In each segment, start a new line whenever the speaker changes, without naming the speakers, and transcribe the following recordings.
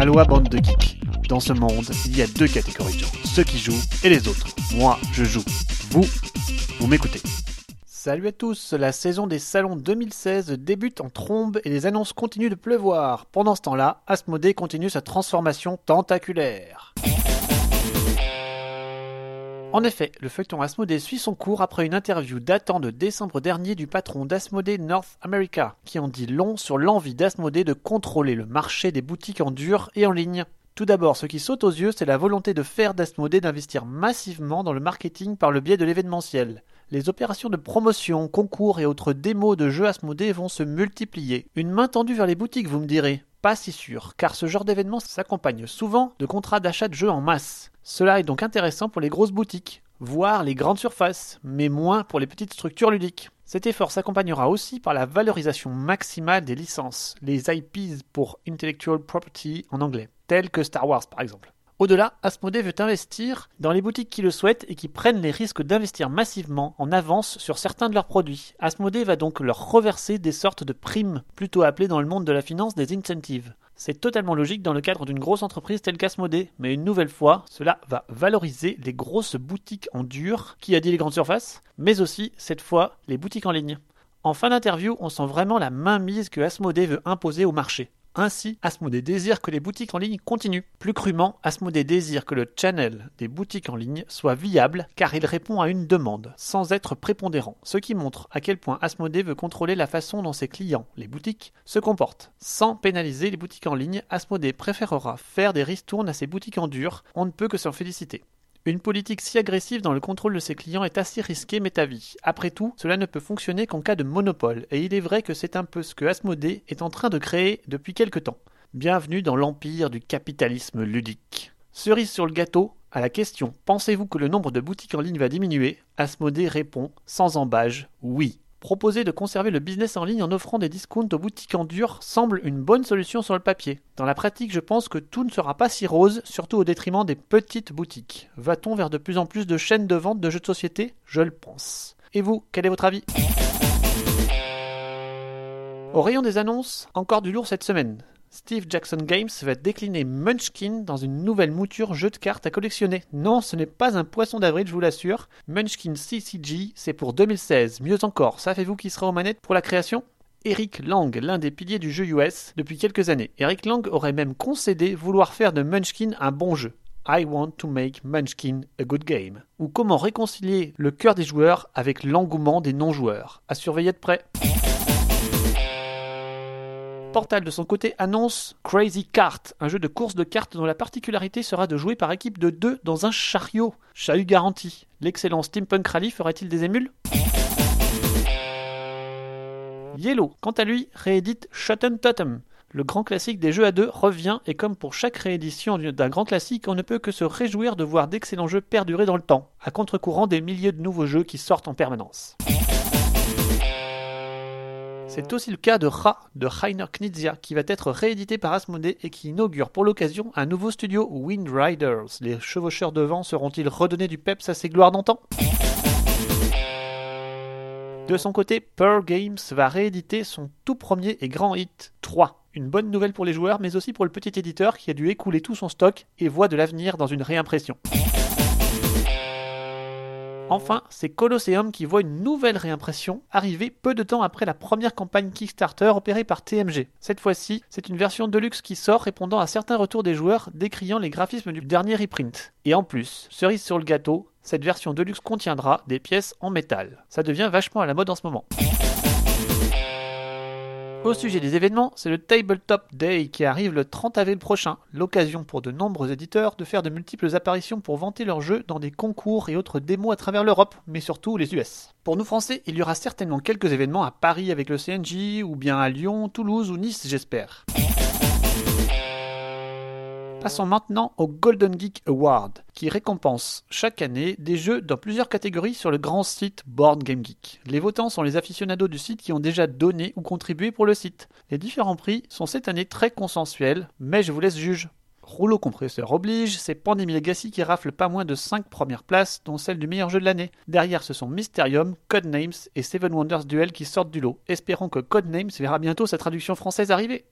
Aloha bande de geeks. Dans ce monde, il y a deux catégories de gens, ceux qui jouent et les autres. Moi, je joue. Vous, vous m'écoutez. Salut à tous, la saison des salons 2016 débute en trombe et les annonces continuent de pleuvoir. Pendant ce temps-là, Asmodée continue sa transformation tentaculaire. En effet, le feuilleton Asmodée suit son cours après une interview datant de décembre dernier du patron d'Asmodée North America, qui en dit long sur l'envie d'Asmodée de contrôler le marché des boutiques en dur et en ligne. Tout d'abord, ce qui saute aux yeux, c'est la volonté de faire d'Asmodée d'investir massivement dans le marketing par le biais de l'événementiel. Les opérations de promotion, concours et autres démos de jeux Asmodée vont se multiplier. Une main tendue vers les boutiques, vous me direz Pas si sûr, car ce genre d'événement s'accompagne souvent de contrats d'achat de jeux en masse. Cela est donc intéressant pour les grosses boutiques, voire les grandes surfaces, mais moins pour les petites structures ludiques. Cet effort s'accompagnera aussi par la valorisation maximale des licences, les IPs pour Intellectual Property en anglais, telles que Star Wars par exemple. Au-delà, Asmodée veut investir dans les boutiques qui le souhaitent et qui prennent les risques d'investir massivement en avance sur certains de leurs produits. Asmodée va donc leur reverser des sortes de primes, plutôt appelées dans le monde de la finance des incentives. C'est totalement logique dans le cadre d'une grosse entreprise telle qu'Asmodée, mais une nouvelle fois, cela va valoriser les grosses boutiques en dur, qui a dit les grandes surfaces, mais aussi, cette fois, les boutiques en ligne. En fin d'interview, on sent vraiment la mainmise que Asmodée veut imposer au marché. Ainsi, Asmodée désire que les boutiques en ligne continuent. Plus crûment, Asmodée désire que le channel des boutiques en ligne soit viable car il répond à une demande, sans être prépondérant, ce qui montre à quel point Asmodée veut contrôler la façon dont ses clients, les boutiques, se comportent. Sans pénaliser les boutiques en ligne, Asmodée préférera faire des ristournes à ses boutiques en dur, on ne peut que s'en féliciter. Une politique si agressive dans le contrôle de ses clients est assez risquée, m'est avis. Après tout, cela ne peut fonctionner qu'en cas de monopole, et il est vrai que c'est un peu ce que Asmodée est en train de créer depuis quelque temps. Bienvenue dans l'empire du capitalisme ludique. Cerise sur le gâteau, à la question Pensez-vous que le nombre de boutiques en ligne va diminuer? Asmodée répond, sans embâge, oui. Proposer de conserver le business en ligne en offrant des discounts aux boutiques en dur semble une bonne solution sur le papier. Dans la pratique, je pense que tout ne sera pas si rose, surtout au détriment des petites boutiques. Va-t-on vers de plus en plus de chaînes de vente de jeux de société? Je le pense. Et vous, quel est votre avis? Au rayon des annonces, encore du lourd cette semaine. Steve Jackson Games va décliner Munchkin dans une nouvelle mouture jeu de cartes à collectionner. Non, ce n'est pas un poisson d'avril, je vous l'assure. Munchkin CCG, c'est pour 2016. Mieux encore, savez-vous qui sera aux manettes pour la création? Eric Lang, l'un des piliers du jeu US depuis quelques années. Eric Lang aurait même concédé vouloir faire de Munchkin un bon jeu. I want to make Munchkin a good game. Ou comment réconcilier le cœur des joueurs avec l'engouement des non-joueurs. À surveiller de près. Portal de son côté annonce Crazy Kart, un jeu de course de cartes dont la particularité sera de jouer par équipe de deux dans un chariot. Chahut garanti. L'excellent Steampunk Rally ferait-il des émules? Yellow, quant à lui, réédite Shotten Totem. Le grand classique des jeux à deux revient et comme pour chaque réédition d'un grand classique, on ne peut que se réjouir de voir d'excellents jeux perdurer dans le temps, à contre-courant des milliers de nouveaux jeux qui sortent en permanence. C'est aussi le cas de Ra de Rainer Knizia qui va être réédité par Asmodee et qui inaugure pour l'occasion un nouveau studio Wind Riders. Les chevaucheurs de vent seront-ils redonnés du peps à ses gloires d'antan? De son côté, Pearl Games va rééditer son tout premier et grand hit 3. Une bonne nouvelle pour les joueurs mais aussi pour le petit éditeur qui a dû écouler tout son stock et voit de l'avenir dans une réimpression. Enfin, c'est Colosseum qui voit une nouvelle réimpression arriver peu de temps après la première campagne Kickstarter opérée par TMG. Cette fois-ci, c'est une version deluxe qui sort répondant à certains retours des joueurs décriant les graphismes du dernier reprint. Et en plus, cerise sur le gâteau, cette version deluxe contiendra des pièces en métal. Ça devient vachement à la mode en ce moment. Au sujet des événements, c'est le Tabletop Day qui arrive le 30 avril prochain, l'occasion pour de nombreux éditeurs de faire de multiples apparitions pour vanter leurs jeux dans des concours et autres démos à travers l'Europe, mais surtout les US. Pour nous français, il y aura certainement quelques événements à Paris avec le CNJ, ou bien à Lyon, Toulouse ou Nice j'espère. Passons maintenant au Golden Geek Award, qui récompense chaque année des jeux dans plusieurs catégories sur le grand site Board Game Geek. Les votants sont les aficionados du site qui ont déjà donné ou contribué pour le site. Les différents prix sont cette année très consensuels, mais je vous laisse juge. Rouleau compresseur oblige, c'est Pandemic Legacy qui rafle pas moins de 5 premières places, dont celle du meilleur jeu de l'année. Derrière, ce sont Mysterium, Codenames et Seven Wonders Duel qui sortent du lot. Espérons que Codenames verra bientôt sa traduction française arriver.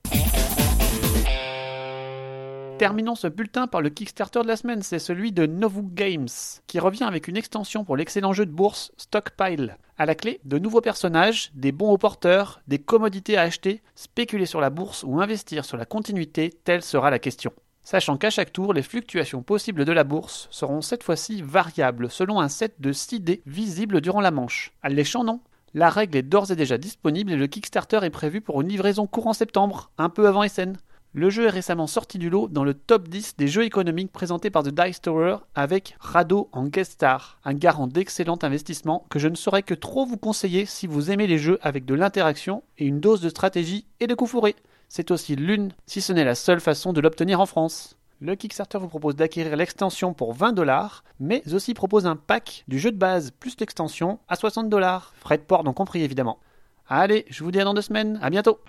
Terminons ce bulletin par le Kickstarter de la semaine, c'est celui de Novu Games, qui revient avec une extension pour l'excellent jeu de bourse Stockpile. À la clé, de nouveaux personnages, des bons au porteur, des commodités à acheter, spéculer sur la bourse ou investir sur la continuité, telle sera la question. Sachant qu'à chaque tour, les fluctuations possibles de la bourse seront cette fois-ci variables selon un set de 6 dés visibles durant la manche. Alléchant, non La règle est d'ores et déjà disponible et le Kickstarter est prévu pour une livraison courant septembre, un peu avant SN. Le jeu est récemment sorti du lot dans le top 10 des jeux économiques présentés par The Dice Tower avec Rado en guest star, un garant d'excellent investissement que je ne saurais que trop vous conseiller si vous aimez les jeux avec de l'interaction et une dose de stratégie et de coups fourrés. C'est aussi l'une, si ce n'est la seule façon de l'obtenir en France. Le Kickstarter vous propose d'acquérir l'extension pour 20 dollars, mais aussi propose un pack du jeu de base plus l'extension à 60 dollars. Frais de port non compris évidemment. Allez, je vous dis à dans deux semaines, à bientôt